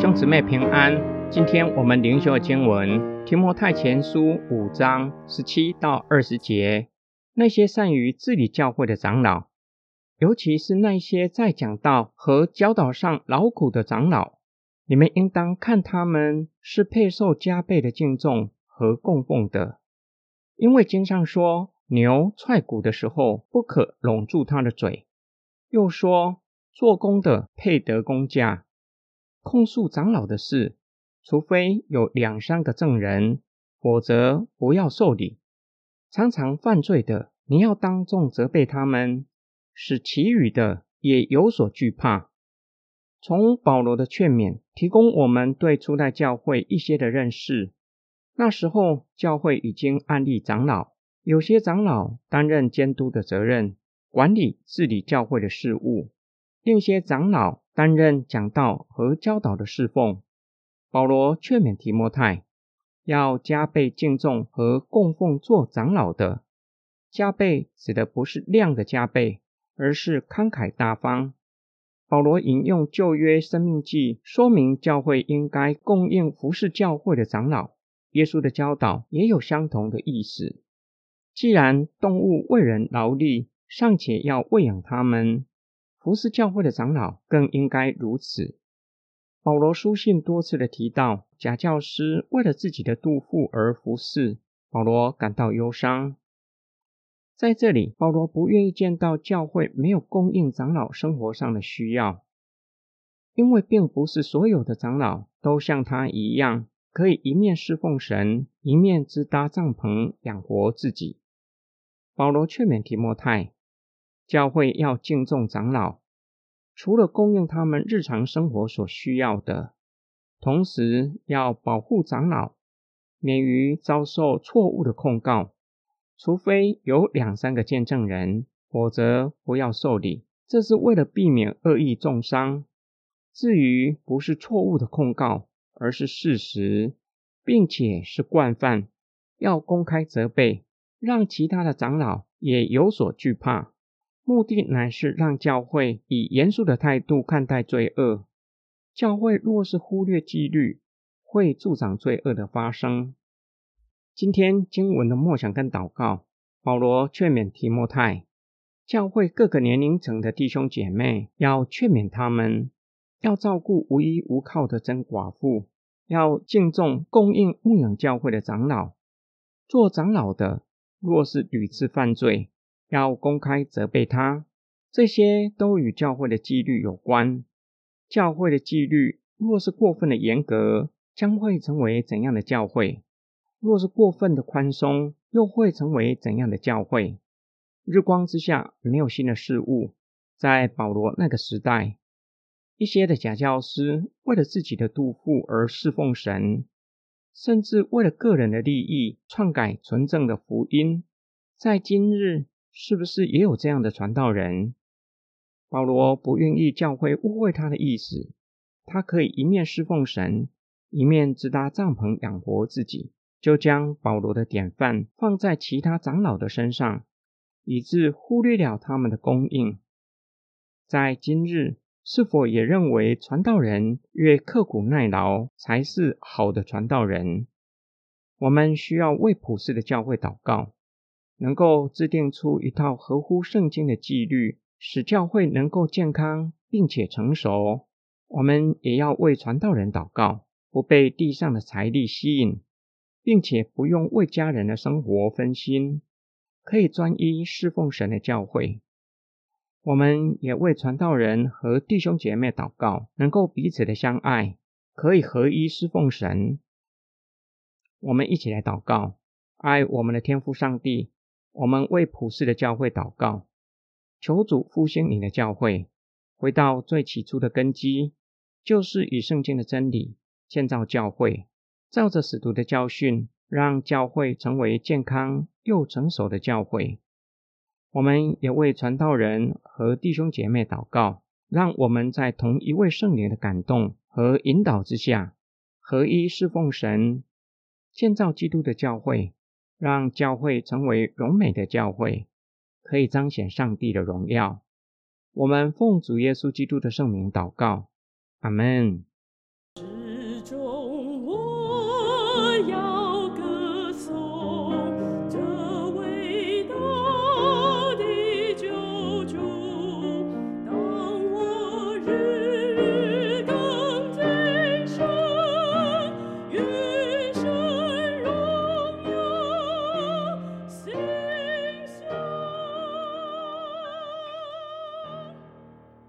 兄姊妹平安。今天我们灵修的经文《提摩太前书》五章十七到二十节。那些善于治理教会的长老，尤其是那些在讲道和教导上劳苦的长老，你们应当看他们是配受加倍的敬重和供奉的。因为经上说，牛踹骨的时候，不可拢住它的嘴；又说，做工的配得工价。控诉长老的事，除非有两三个证人，否则不要受理。常常犯罪的，你要当众责备他们，使其余的也有所惧怕。从保罗的劝勉，提供我们对初代教会一些的认识。那时候，教会已经安立长老，有些长老担任监督的责任，管理治理教会的事务；另些长老。担任讲道和教导的侍奉，保罗劝勉提摩太要加倍敬重和供奉做长老的。加倍指的不是量的加倍，而是慷慨大方。保罗引用旧约生命记，说明教会应该供应服侍教会的长老。耶稣的教导也有相同的意思。既然动物为人劳力，尚且要喂养他们。服侍教会的长老更应该如此。保罗书信多次的提到，假教师为了自己的肚腹而服侍，保罗感到忧伤。在这里，保罗不愿意见到教会没有供应长老生活上的需要，因为并不是所有的长老都像他一样，可以一面侍奉神，一面支搭帐篷养活自己。保罗劝勉提摩太。教会要敬重长老，除了供应他们日常生活所需要的，同时要保护长老免于遭受错误的控告。除非有两三个见证人，否则不要受理。这是为了避免恶意重伤。至于不是错误的控告，而是事实，并且是惯犯，要公开责备，让其他的长老也有所惧怕。目的乃是让教会以严肃的态度看待罪恶。教会若是忽略纪律，会助长罪恶的发生。今天经文的默想跟祷告，保罗劝勉提摩太，教会各个年龄层的弟兄姐妹，要劝勉他们，要照顾无依无靠的真寡妇，要敬重供应牧养教会的长老。做长老的，若是屡次犯罪，要公开责备他，这些都与教会的纪律有关。教会的纪律若是过分的严格，将会成为怎样的教会？若是过分的宽松，又会成为怎样的教会？日光之下没有新的事物。在保罗那个时代，一些的假教师为了自己的肚腹而侍奉神，甚至为了个人的利益篡改纯正的福音。在今日。是不是也有这样的传道人？保罗不愿意教会误会他的意思，他可以一面侍奉神，一面自搭帐篷养活自己，就将保罗的典范放在其他长老的身上，以致忽略了他们的供应。在今日，是否也认为传道人越刻苦耐劳才是好的传道人？我们需要为普世的教会祷告。能够制定出一套合乎圣经的纪律，使教会能够健康并且成熟。我们也要为传道人祷告，不被地上的财力吸引，并且不用为家人的生活分心，可以专一侍奉神的教会。我们也为传道人和弟兄姐妹祷告，能够彼此的相爱，可以合一侍奉神。我们一起来祷告，爱我们的天父上帝。我们为普世的教会祷告，求主复兴你的教会，回到最起初的根基，就是以圣经的真理建造教会，照着使徒的教训，让教会成为健康又成熟的教会。我们也为传道人和弟兄姐妹祷告，让我们在同一位圣灵的感动和引导之下，合一侍奉神，建造基督的教会。让教会成为荣美的教会，可以彰显上帝的荣耀。我们奉主耶稣基督的圣名祷告，阿门。